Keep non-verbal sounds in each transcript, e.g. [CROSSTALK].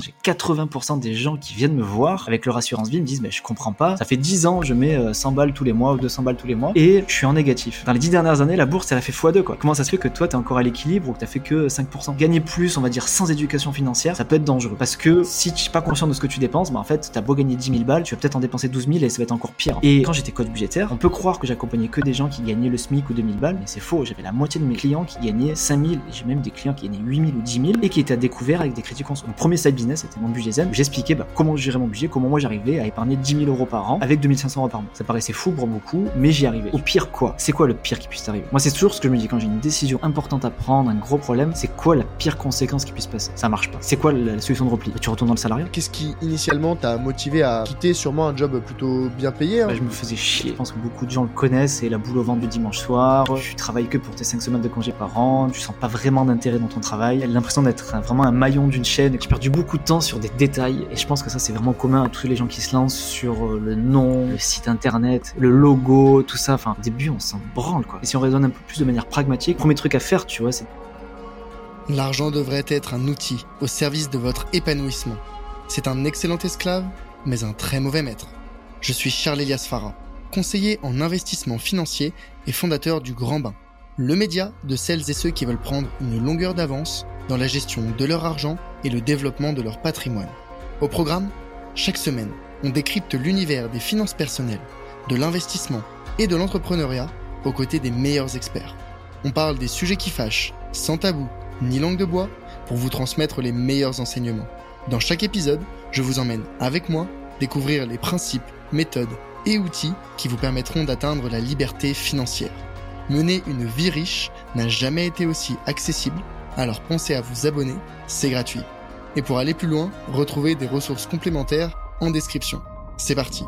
J'ai 80% des gens qui viennent me voir avec leur assurance vie me disent mais je comprends pas. Ça fait 10 ans, je mets 100 euh, balles tous les mois ou 200 balles tous les mois et je suis en négatif. Dans les 10 dernières années, la bourse elle a fait x2 quoi. Comment ça se fait que toi t'es encore à l'équilibre ou que t'as fait que 5% Gagner plus, on va dire sans éducation financière, ça peut être dangereux parce que si tu es pas conscient de ce que tu dépenses, bah en fait t'as beau gagner 10 000 balles, tu vas peut-être en dépenser 12 000 et ça va être encore pire. Et quand j'étais coach budgétaire, on peut croire que j'accompagnais que des gens qui gagnaient le SMIC ou 2000 balles, mais c'est faux. J'avais la moitié de mes clients qui gagnaient 5000 et j'ai même des clients qui gagnaient 8000 ou 10 000 et qui étaient à découvert avec des crédits conso. Mon premier side business c'était mon budget zen. J'expliquais bah, comment gérer mon budget, comment moi j'arrivais à épargner 10 000 euros par an avec 2500 euros par mois. Ça paraissait fou pour beaucoup, mais j'y arrivais. Au pire quoi? C'est quoi le pire qui puisse arriver Moi c'est toujours ce que je me dis quand j'ai une décision importante à prendre, un gros problème, c'est quoi la pire conséquence qui puisse passer? Ça marche pas. C'est quoi la solution de repli? Tu retournes dans le salariat Qu'est-ce qui initialement t'a motivé à quitter sûrement un job plutôt bien payé hein? Bah, Je me faisais chier. Je pense que beaucoup de gens le connaissent, c'est la boule au ventre du dimanche soir. Tu travailles que pour tes 5 semaines de congé par an, tu sens pas vraiment d'intérêt dans ton travail. L'impression d'être vraiment un maillon d'une chaîne. J'ai perdu beaucoup temps sur des détails et je pense que ça c'est vraiment commun à tous les gens qui se lancent sur euh, le nom, le site internet, le logo, tout ça. Enfin, au début on s'en branle quoi. Et si on raisonne un peu plus de manière pragmatique, premier truc à faire, tu vois, c'est L'argent devrait être un outil au service de votre épanouissement. C'est un excellent esclave, mais un très mauvais maître. Je suis Charles Elias Farah, conseiller en investissement financier et fondateur du Grand Bain, le média de celles et ceux qui veulent prendre une longueur d'avance dans la gestion de leur argent et le développement de leur patrimoine. Au programme, chaque semaine, on décrypte l'univers des finances personnelles, de l'investissement et de l'entrepreneuriat aux côtés des meilleurs experts. On parle des sujets qui fâchent, sans tabou ni langue de bois pour vous transmettre les meilleurs enseignements. Dans chaque épisode, je vous emmène avec moi découvrir les principes, méthodes et outils qui vous permettront d'atteindre la liberté financière. Mener une vie riche n'a jamais été aussi accessible, alors pensez à vous abonner, c'est gratuit. Et pour aller plus loin, retrouvez des ressources complémentaires en description. C'est parti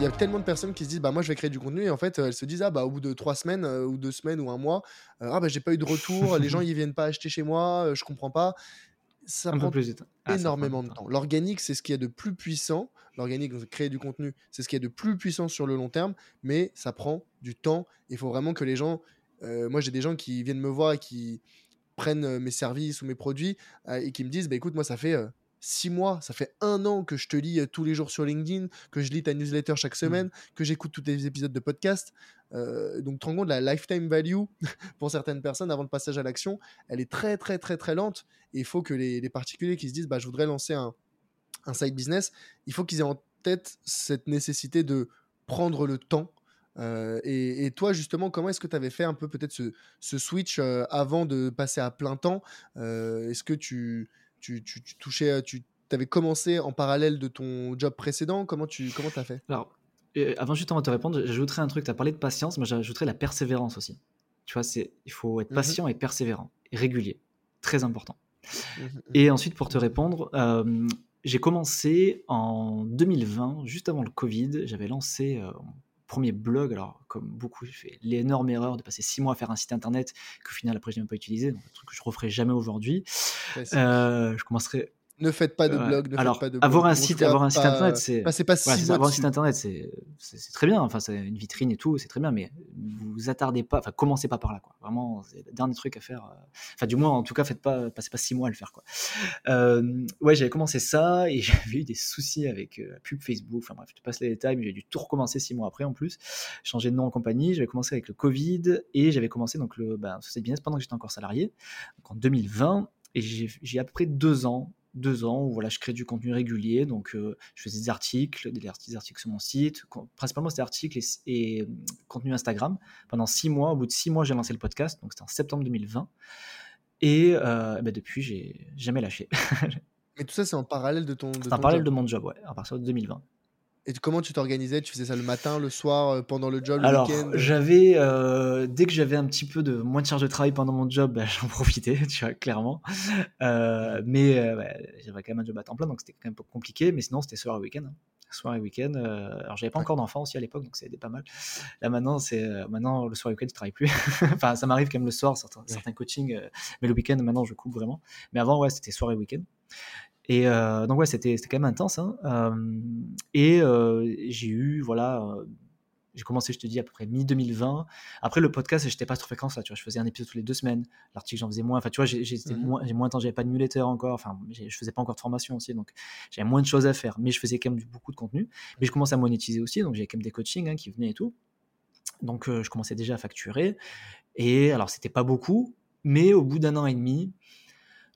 il y a tellement de personnes qui se disent bah moi je vais créer du contenu et en fait elles se disent ah bah au bout de trois semaines euh, ou deux semaines ou un mois euh, ah bah j'ai pas eu de retour les [LAUGHS] gens ils viennent pas acheter chez moi euh, je comprends pas ça prend plus ah, énormément de temps. l'organique c'est ce qui est de plus puissant. L'organique créer du contenu c'est ce qui est de plus puissant sur le long terme mais ça prend du temps. Il faut vraiment que les gens moi j'ai des gens qui viennent me voir et qui prennent mes services ou mes produits et qui me disent bah écoute moi ça fait six mois, ça fait un an que je te lis tous les jours sur LinkedIn, que je lis ta newsletter chaque mmh. semaine, que j'écoute tous tes épisodes de podcast. donc, tu te rends compte, la lifetime value [LAUGHS] pour certaines personnes avant le passage à l'action, elle est très, très, très, très lente. Et il faut que les, particuliers qui se disent, bah, je voudrais lancer un, side business, il faut qu'ils aient en tête cette nécessité de prendre le temps. et, toi, justement, comment est-ce que tu avais fait un peu peut-être ce, ce switch avant de passer à plein temps? Est-ce que tu tu, tu, touchais, tu avais commencé en parallèle de ton job précédent Comment tu comment as fait? Alors, euh, avant juste de te répondre, j'ajouterais un truc. Tu as parlé de patience, mais j'ajouterais la persévérance aussi. Tu vois, il faut être mmh patient et persévérant et régulier. Très important. Mmh mmh et ensuite, pour te répondre, euh, j'ai commencé en 2020, juste avant le Covid. J'avais lancé euh, premier blog, alors comme beaucoup, j'ai fait l'énorme erreur de passer six mois à faire un site internet qu'au final après je n'ai même pas utilisé, donc un truc que je referai jamais aujourd'hui. Euh, je commencerai ne faites pas de blog. Ne Alors, faites pas de avoir un site, avoir un site internet, c'est. Passez pas avoir un site internet, c'est très bien. Enfin, c'est une vitrine et tout, c'est très bien. Mais vous attardez pas. Enfin, commencez pas par là, quoi. Vraiment, c'est le dernier truc à faire. Euh, enfin, du moins, en tout cas, faites pas, passez pas six mois à le faire, quoi. Euh, ouais, j'avais commencé ça et [LAUGHS] j'avais eu des soucis avec euh, la pub Facebook. Enfin bref, je te passe les détails, mais j'ai dû tout recommencer six mois après en plus. Changer de nom en compagnie. J'avais commencé avec le Covid et j'avais commencé donc le ben, business pendant que j'étais encore salarié, donc en 2020. Et j'ai à peu près deux ans deux ans où voilà, je crée du contenu régulier. Donc, euh, je faisais des articles, des, articles sur mon site. Principalement, c'était articles et, euh, contenu Instagram. Pendant six mois, au bout de six mois, j'ai lancé le podcast. Donc, c'était en septembre 2020. Et euh, bah, depuis, j'ai jamais lâché. [LAUGHS] et tout ça, c'est en parallèle de ton. C'est en parallèle de mon job, ouais, à partir de 2020. Et comment tu t'organisais? Tu faisais ça le matin, le soir, euh, pendant le job, le Alors, week-end? j'avais, euh, dès que j'avais un petit peu de moins de charge de travail pendant mon job, bah, [LAUGHS] j'en profitais, tu vois, clairement. Euh, mais j'avais quand même un job à temps plein, donc c'était quand même compliqué. Mais sinon, c'était soir et week-end. Hein. Soir et week-end. alors, j'avais pas encore d'enfant aussi à l'époque, donc c'était pas mal. Là, maintenant, c'est maintenant le soir et week-end, je travaille plus. [LAUGHS] enfin, ça m'arrive quand même le soir, certains, certains coachings, mais le week-end, maintenant, je coupe vraiment. Mais avant, ouais, c'était soir et week-end. Et euh, donc ouais, c'était quand même intense. Hein. Euh, et euh, j'ai eu voilà j'ai commencé, je te dis, à peu près mi-2020. Après, le podcast, j'étais pas sur fréquence là, tu vois. Je faisais un épisode tous les deux semaines. L'article, j'en faisais moins. Enfin, tu vois, j'ai mmh moins, moins de temps, j'avais pas de newsletter encore. Enfin, je faisais pas encore de formation aussi, donc j'avais moins de choses à faire. Mais je faisais quand même beaucoup de contenu. Mais je commençais à monétiser aussi, donc j'avais quand même des coachings hein, qui venaient et tout. Donc, je commençais déjà à facturer. Et alors, c'était pas beaucoup, mais au bout d'un an et demi,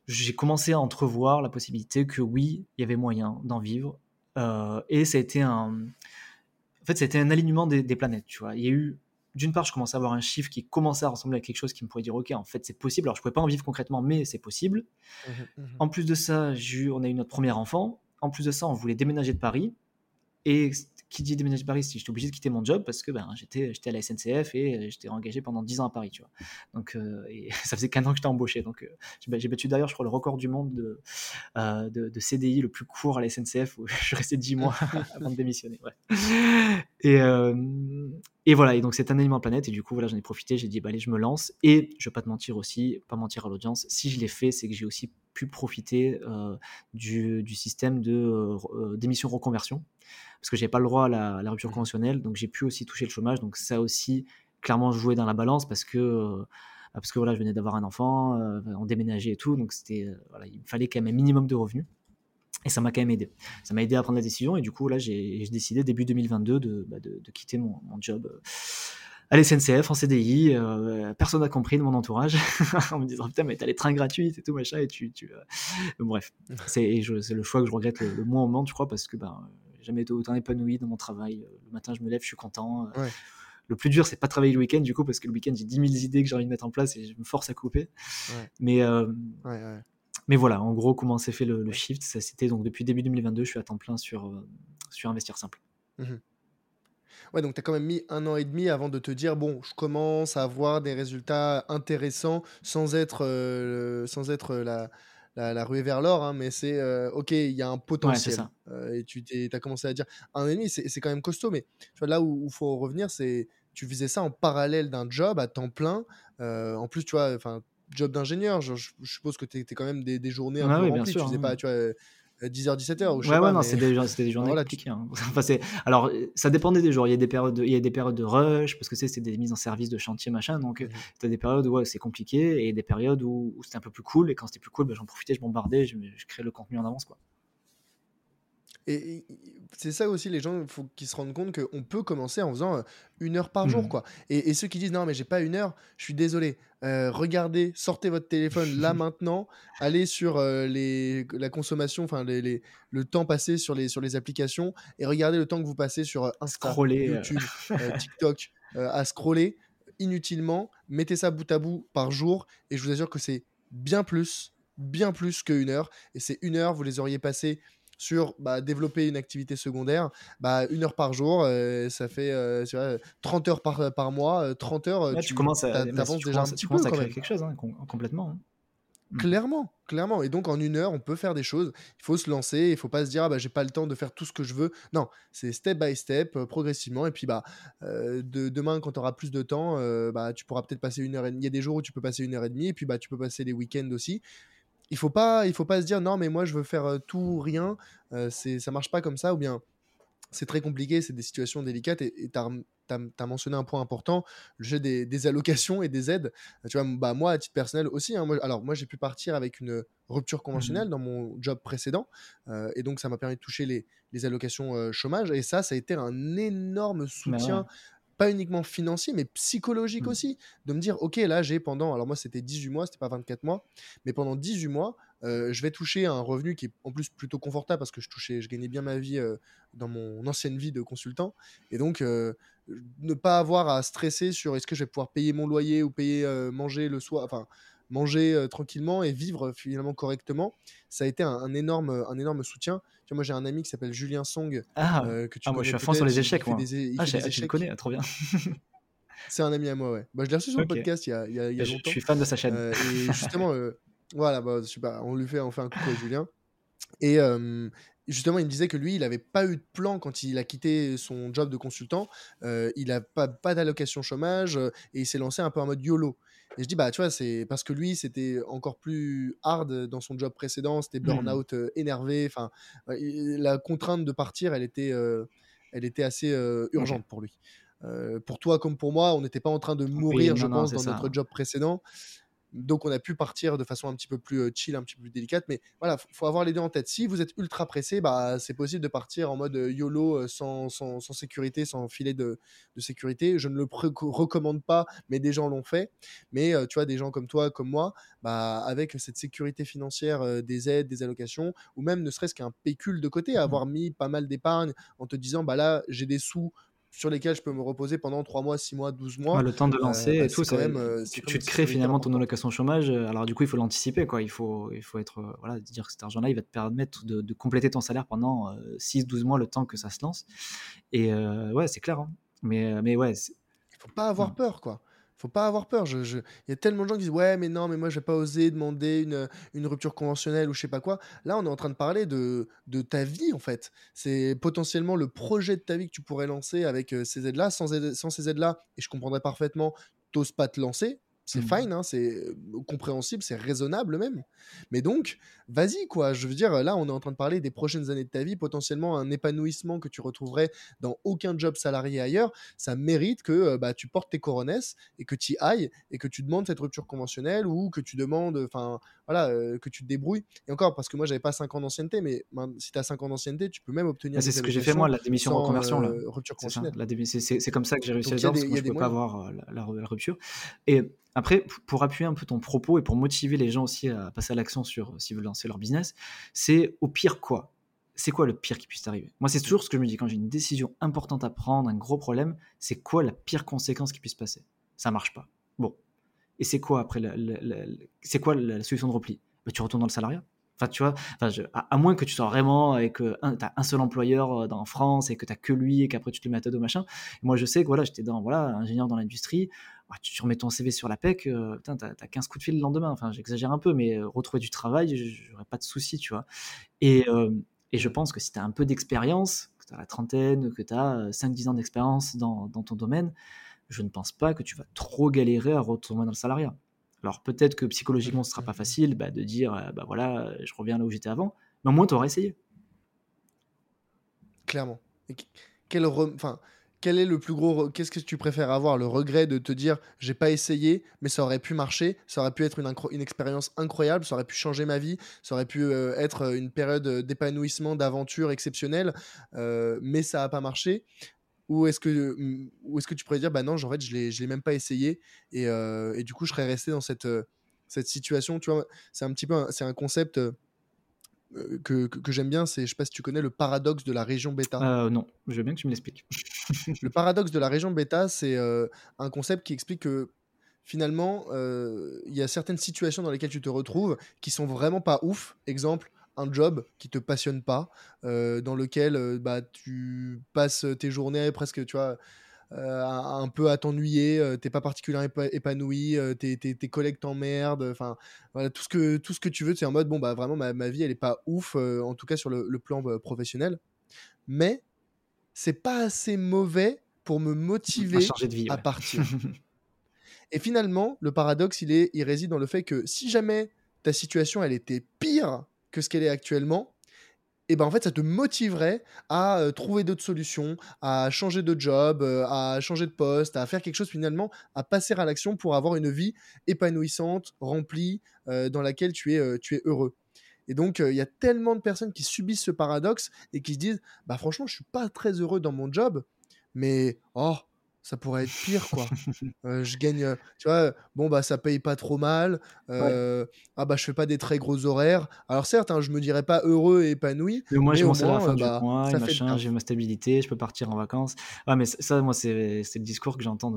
j'ai commencé à entrevoir la possibilité que oui, il y avait moyen d'en vivre. Euh, et ça a été un en fait, c'était un alignement des, planètes, tu vois. Il y a eu, d'une part, je commençais à avoir un chiffre qui commençait à ressembler à quelque chose qui me pourrait dire, OK, en fait, c'est possible. Alors, je ne pouvais pas en vivre concrètement, mais c'est possible. Mmh mmh en plus de ça, on a eu notre premier enfant. En plus de ça, on voulait déménager de Paris. Et qui dit déménager à Paris, j'étais obligé de quitter mon job parce que ben, j'étais, j'étais à la SNCF et euh, j'étais engagé pendant 10 ans à Paris, tu vois. Donc, euh, et [LAUGHS] ça faisait 15 ans que j'étais embauché. Donc, euh, j'ai, battu d'ailleurs, je crois, le record du monde de, de, CDI le plus court à la SNCF où [LAUGHS] je resté 10 mois [LAUGHS] avant de démissionner. Ouais. Et, et voilà, et donc c'est un aliment planète, et du coup, voilà, j'en ai profité, j'ai dit, bah allez, je me lance, et je vais pas te mentir aussi, pas mentir à l'audience, si je l'ai fait, c'est que j'ai aussi pu profiter du, du, système de d'émission reconversion parce que j'ai pas le droit à la, rupture mmh. conventionnelle, donc j'ai pu aussi toucher le chômage. Donc ça aussi clairement joué dans la balance parce que euh, bah, parce que voilà, je venais d'avoir un enfant, euh, on déménageait et tout, donc c'était euh, voilà, il fallait quand même un minimum de revenus. Et ça m'a quand même aidé. Ça m'a aidé à prendre la décision. Et du coup, là, j'ai décidé début 2022 bah, de, de, quitter mon, mon job à l'SNCF en CDI. personne n'a compris de mon entourage [LAUGHS] en me disant putain, mais t'as les trains gratuits et tout machin. Et tu, tu bref, [LAUGHS] c'est le choix que je regrette le, moins au monde, je crois, parce que ben, jamais été autant épanoui dans mon travail. Euh, le matin, je me lève, je suis content. Euh. Le plus dur, c'est pas travailler le week-end, du coup, parce que le week-end, j'ai 10 000 idées que j'ai envie de mettre en place et je me force à couper. Mais, euh, mais voilà, en gros, comment s'est fait le, shift? Ça, c'était donc depuis début 2022, je suis à temps plein sur, sur Investir Simple. Mmh ouais, donc tu as quand même mis un an et demi avant de te dire bon, je commence à avoir des résultats intéressants sans être, sans être la, la, ruée vers l'or, hein, mais c'est euh, ok, il y a un potentiel. Euh, et tu as commencé à dire un ennemi, c'est quand même costaud, mais tu vois, là où il faut revenir, c'est tu faisais ça en parallèle d'un job à temps plein. Euh, en plus, tu vois, enfin, job d'ingénieur, je, suppose que tu es, quand même des, des journées un peu remplies. tu faisais pas, tu vois 10h, 17h. Ou je ouais, ouais, non, c'était [LAUGHS] des, journées voilà, compliquées. Hein. [LAUGHS] enfin, alors, ça dépendait des jours. Il y a des périodes de, il y a des périodes de rush, parce que c'est des mises en service de chantier, machin. Donc, mmh. tu as des périodes où c'est compliqué et des périodes où, c'était un peu plus cool. Et quand c'était plus cool, bah, j'en profitais, je bombardais, je, je créais le contenu en avance. quoi. Et, c'est ça aussi, les gens, il faut qu'ils se rendent compte qu'on peut commencer en faisant euh, une heure par jour. Mmh. quoi. Et, ceux qui disent non, mais j'ai pas une heure, je suis désolé. Euh, regardez, sortez votre téléphone là [LAUGHS] maintenant, allez sur euh, les, la consommation, enfin les, le temps passé sur les, sur les applications et regardez le temps que vous passez sur Insta, YouTube, [LAUGHS] TikTok, à scroller inutilement. Mettez ça bout à bout par jour et je vous assure que c'est bien plus, bien plus qu'une heure. Et c'est une heure, vous les auriez passées sur bah, développer une activité secondaire, bah, une heure par jour, euh, ça fait 30 euh, heures par, par mois, 30 heures, tu, commences à, avances déjà un petit peu, à créer quelque chose, hein, complètement. Hein. Mmh. Clairement, clairement. Et donc en une heure, on peut faire des choses. Il faut se lancer. Il faut pas se dire, ah, bah, j'ai pas le temps de faire tout ce que je veux. Non, c'est step by step, euh, progressivement. Et puis bah, de, demain, quand tu auras plus de temps, bah, tu pourras peut-être passer une heure et demie. Il y a des jours où tu peux passer une heure et demie. Et puis bah, tu peux passer les week-ends aussi il faut pas, il faut pas se dire non mais moi je veux faire tout ou rien. c'est, ça marche pas comme ça ou bien c'est très compliqué, c'est des situations délicates et tu as, mentionné un point important, le jeu des, allocations et des aides. Tu vois, bah, moi, à titre personnel aussi, hein, moi, alors moi j'ai pu partir avec une rupture conventionnelle mmh dans mon job précédent et donc ça m'a permis de toucher les, les allocations chômage et ça, ça a été un énorme bah soutien pas uniquement financier, mais psychologique mmh. aussi. De me dire, OK, là, j'ai pendant, alors moi, c'était 18 mois, c'était pas 24 mois, mais pendant 18 mois, euh, je vais toucher un revenu qui est en plus plutôt confortable parce que je touchais, je gagnais bien ma vie euh, dans mon ancienne vie de consultant. Et donc, euh, ne pas avoir à stresser sur est-ce que je vais pouvoir payer mon loyer ou payer manger le soir, enfin, manger tranquillement et vivre finalement correctement, ça a été un, énorme, un énorme soutien. Tu vois, moi, j'ai un ami qui s'appelle Julien Song. Ah, que tu ah moi, je suis à fond sur les échecs. Moi. Des, ah, je le connais, trop bien. [LAUGHS] C'est un ami à moi, ouais. Bah, je l'ai reçu sur le podcast il y a, il y a, il y a longtemps. Je suis fan de sa chaîne. et [LAUGHS] justement, voilà, bah, je sais pas, on lui fait, on fait un coucou à Julien. Et justement, il me disait que lui, il n'avait pas eu de plan quand il a quitté son job de consultant. il n'a pas, pas d'allocation chômage et il s'est lancé un peu en mode YOLO. Et je dis, bah, tu vois, c'est parce que lui, c'était encore plus hard dans son job précédent, c'était mmh. burn-out énervé. Enfin, la contrainte de partir, elle était, elle était assez urgente pour lui. pour toi comme pour moi, on n'était pas en train de mourir, je pense, dans notre job précédent. Donc, on a pu partir de façon un petit peu plus chill, un petit peu plus délicate. Mais voilà, il faut avoir les deux en tête. Si vous êtes ultra pressé, bah, c'est possible de partir en mode YOLO sans, sans, sécurité, sans filet de, de, sécurité. Je ne le recommande pas, mais des gens l'ont fait. Mais tu vois, des gens comme toi, comme moi, bah, avec cette sécurité financière des aides, des allocations, ou même ne serait-ce qu'un pécule de côté, mmh. avoir mis pas mal d'épargne en te disant, bah là, j'ai des sous sur lesquels je peux me reposer pendant 3 mois, 6 mois, 12 mois. le temps de lancer et bah, tout, quand même, tu, te crées finalement ton allocation chômage. Alors du coup, il faut l'anticiper, quoi. Il faut, il faut être, voilà, dire que cet argent-là, il va te permettre de, compléter ton salaire pendant 6-12 mois, le temps que ça se lance. Et ouais, c'est clair. Hein. Mais, mais ouais. Il faut pas avoir peur, quoi faut pas avoir peur. Il y a tellement de gens qui disent Ouais, mais non, mais moi, je vais pas oser demander une, une, rupture conventionnelle ou je sais pas quoi. Là, on est en train de parler de, de ta vie, en fait. C'est potentiellement le projet de ta vie que tu pourrais lancer avec euh, ces aides-là. Sans, sans ces aides-là, et je comprendrais parfaitement, t'oses pas te lancer c'est mmh. fine, hein, c'est compréhensible, c'est raisonnable même. Mais donc, vas-y, quoi. Je veux dire, là, on est en train de parler des prochaines années de ta vie, potentiellement un épanouissement que tu retrouverais dans aucun job salarié ailleurs. Ça mérite que bah, tu portes tes coronesses et que tu y ailles et que tu demandes cette rupture conventionnelle ou que tu demandes, enfin, voilà, que tu te débrouilles. Et encore, parce que moi, j'avais pas 5 ans d'ancienneté, mais si tu as 5 ans d'ancienneté, tu peux même obtenir. c'est ce que j'ai fait moi, la démission reconversion. Là. rupture conventionnelle. C'est comme ça que j'ai réussi à le faire parce que je peux pas avoir la, la rupture. Et après, pour appuyer un peu ton propos et pour motiver les gens aussi à passer à l'action sur euh, s'ils veulent lancer leur business, c'est au pire quoi? C'est quoi le pire qui puisse arriver Moi, c'est toujours ce que je me dis quand j'ai une décision importante à prendre, un gros problème, c'est quoi la pire conséquence qui puisse passer? Ça marche pas. Bon. Et c'est quoi après C'est quoi la solution de repli? Bah, Tu retournes dans le salariat Enfin, tu vois, à, moins que tu sois vraiment avec un, as un seul employeur euh, en France et que tu n'as que lui et qu'après tu te mets à dos machin. moi, je sais que voilà, j'étais dans voilà, ingénieur dans l'industrie. Ah, tu remets ton CV sur la PEC, euh, tu as, 15 coups de fil le lendemain. Enfin, j'exagère un peu, mais euh, retrouver du travail, j'aurais pas de souci, tu vois. Et, et, je pense que si tu as un peu d'expérience, que tu as la trentaine, que tu as 5-10 ans d'expérience dans, dans ton domaine, je ne pense pas que tu vas trop galérer à retourner dans le salariat. Alors peut-être que psychologiquement ce sera pas facile bah, de dire euh, bah voilà je reviens là où j'étais avant, mais au moins tu auras essayé. Clairement. quel, enfin, quel est le plus gros Qu'est-ce que tu préfères avoir Le regret de te dire j'ai pas essayé, mais ça aurait pu marcher, ça aurait pu être une, expérience incroyable, ça aurait pu changer ma vie, ça aurait pu euh, être euh, une période d'épanouissement, d'aventure exceptionnelle, mais ça n'a pas marché ou est-ce que, mmh, ou est-ce que tu pourrais dire, bah non, en fait, je ne l'ai même pas essayé et, et, du coup, je serais resté dans cette, cette situation. Tu vois, c'est un petit peu, c'est un concept que, que, j'aime bien. C'est, je sais pas si tu connais le paradoxe de la région bêta. Euh, non, je veux bien que tu me l'expliques. le paradoxe de la région bêta, c'est un concept qui explique que finalement, il y a certaines situations dans lesquelles tu te retrouves qui sont vraiment pas ouf. Exemple, un job qui te passionne pas, euh, dans lequel euh, bah, tu passes tes journées presque, tu vois, euh, un peu à t'ennuyer, t'es pas particulièrement épanoui, tes, tes, tes, collègues t'emmerdent, enfin voilà, tout ce que tout ce que tu veux, c'est en mode bon bah vraiment ma, ma, vie elle est pas ouf, en tout cas sur le, plan professionnel, mais c'est pas assez mauvais pour me motiver à partir. [LAUGHS] Et finalement, le paradoxe, il, est, il réside dans le fait que si jamais ta situation, elle était pire que ce qu'elle est actuellement, et ben en fait ça te motiverait à euh, trouver d'autres solutions, à changer de job, euh, à changer de poste, à faire quelque chose finalement, à passer à l'action pour avoir une vie épanouissante, remplie, euh, dans laquelle tu es, tu es heureux. Et donc il y a tellement de personnes qui subissent ce paradoxe et qui se disent bah franchement je suis pas très heureux dans mon job, mais oh ça pourrait être pire quoi. [LAUGHS] je gagne, tu vois, bon bah ça paye pas trop mal. Ah bah je fais pas des très gros horaires. Alors certes, hein, je me dirais pas heureux et épanoui. Mais moi, j'ai mon salaire à la fin du bah, mois, machin, j'ai ma stabilité, je peux partir en vacances. Ouais, mais ça, moi, c'est le discours que j'entends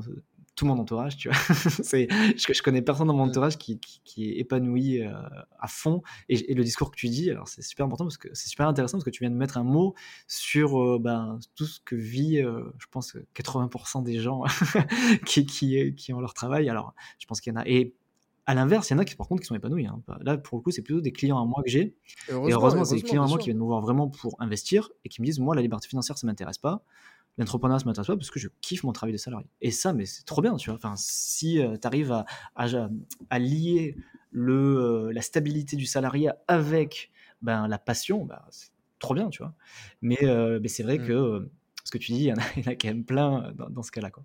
tout mon entourage, tu vois. [LAUGHS] c'est, je, je, connais personne dans mon entourage qui, qui, est épanoui euh, à fond. Et, le discours que tu dis, alors c'est super important parce que c'est super intéressant parce que tu viens de mettre un mot sur euh, ben, tout ce que vit, euh, je pense, 80% des gens [LAUGHS] qui, qui, qui, ont leur travail. Alors, je pense qu'il y en a. Et à l'inverse, il y en a qui, par contre, qui sont épanouis. Hein. Là, pour le coup, c'est plutôt des clients à moi que j'ai. Et heureusement, c'est des clients à moi qui viennent me voir vraiment pour investir et qui me disent, moi, la liberté financière, ça m'intéresse pas l'entrepreneuriat, ça m'intéresse pas parce que je kiffe mon travail de salarié. Et ça, mais c'est trop bien, tu vois. Enfin, si euh, tu arrives à, à, lier le, euh, la stabilité du salarié avec ben, la passion, ben, c'est trop bien, tu vois. Mais, euh, mais c'est vrai mmh. que ce que tu dis, il y, en a, il y en a quand même plein dans, dans ce cas-là. Quoi.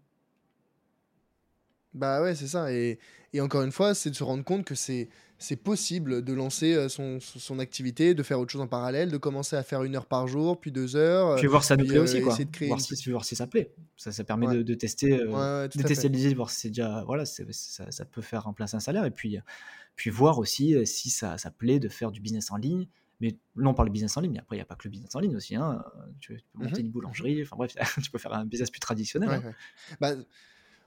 Bah ouais, c'est ça. Et, et encore une fois, c'est de se rendre compte que c'est possible de lancer euh, son, son activité, de faire autre chose en parallèle, de commencer à faire une heure par jour, puis deux heures. Puis voir si ça nous plaît euh, aussi, quoi. de créer Voir une si, voir si ça plaît. Ça, ça permet Ouais. de, de tester, euh, Ouais, de tester l'idée, voir si c'est déjà, voilà, ça, ça peut faire remplacer un salaire. Et puis, puis voir aussi euh, si ça, ça plaît de faire du business en ligne. Mais là, on parle de business en ligne, mais après, il n'y a pas que le business en ligne aussi. Hein. Tu peux monter Mhm. une boulangerie, enfin bref, [LAUGHS] tu peux faire un business plus traditionnel. Ouais, hein. ouais. Bah,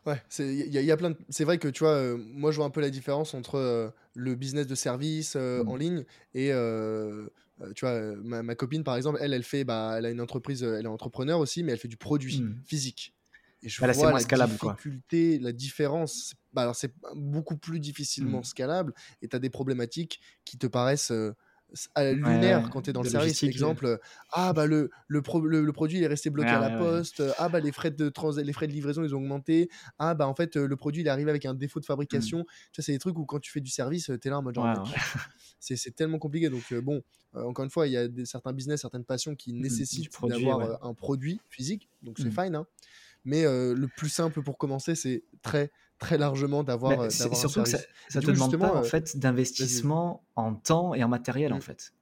ouais, c'est il y, y a plein de... C'est vrai que tu vois, euh, moi je vois un peu la différence entre euh, le business de service euh, Mm. en ligne et tu vois, ma, ma copine par exemple, elle, elle fait, bah, elle a une entreprise, elle est entrepreneur aussi, mais elle fait du produit Mm. physique. Et je Bah là, vois la scalable, quoi. difficulté, la différence. Bah, alors c'est beaucoup plus difficilement Mm. scalable et tu as des problématiques qui te paraissent euh, Ouais, quand tu es dans le service. logistique, Exemple, euh, ah bah le, le, pro- le, le produit est resté bloqué Ouais, à la ouais, ouais. poste, euh, ah bah les frais de trans les frais de livraison ils ont augmenté, ah bah en fait euh, le produit il est arrivé avec un défaut de fabrication. Tu vois, c'est des trucs où quand tu fais du service, tu es là en mode genre, [LAUGHS] c'est tellement compliqué. Donc euh, bon, euh, encore une fois, il y a des, certains business, certaines passions qui Mm, du nécessitent d'avoir euh, un produit physique, donc c'est Mm. fine. hein. Mais euh, le plus simple pour commencer, c'est très très largement d'avoir Mais euh, surtout que ça, ça te coup, demande pas en euh, fait d'investissement en temps et en matériel en fait.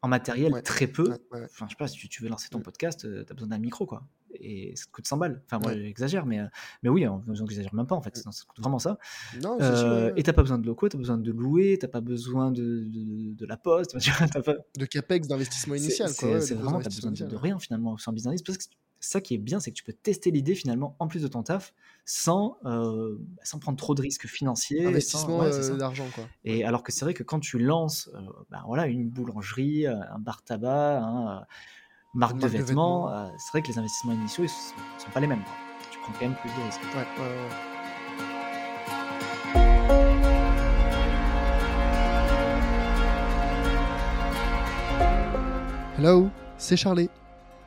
En matériel, Ouais. très peu. Ouais, ouais. Enfin, je sais pas, si tu, tu veux lancer ton Mm. podcast, tu as besoin d'un micro, quoi. Et ça te coûte 100 balles. Enfin, moi, j'exagère, mais, euh, mais oui, on n'exagère même pas, en fait. Mm. Non, ça coûte vraiment ça. Non, Euh, et t'as pas besoin de locaux, t'as besoin de louer, t'as pas besoin de, de, de la poste. [LAUGHS] pas- de capex d'investissement initial. c'est- vraiment, t'as besoin de, rien finalement sans business. Parce que ça qui est bien, c'est que tu peux tester l'idée finalement en plus de ton taf sans, euh, sans prendre trop de risques financiers. Investissement ouais, euh, d'argent, quoi. Et alors que c'est vrai que quand tu lances euh, ben voilà, une boulangerie, un bar tabac, hein, euh, marque Une de marque de vêtements, c'est vrai que les investissements initiaux ils sont, sont pas les mêmes. quoi. Tu prends quand même plus de risques. Ouais. Hello, c'est Charlie.